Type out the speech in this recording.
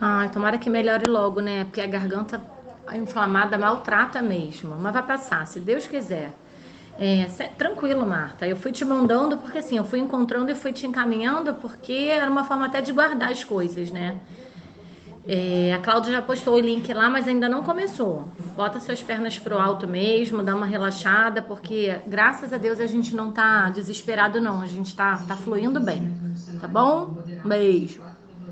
Ai, tomara que melhore logo, né? Porque a garganta inflamada maltrata mesmo. Mas vai passar, se Deus quiser. É, tranquilo, Marta. Eu fui te mandando porque assim, eu fui encontrando e fui te encaminhando porque era uma forma até de guardar as coisas, né? É, a Cláudia já postou o link lá, mas ainda não começou. Bota suas pernas pro alto mesmo, dá uma relaxada, porque graças a Deus a gente não tá desesperado, não. A gente tá, tá fluindo bem. Tá bom? Beijo.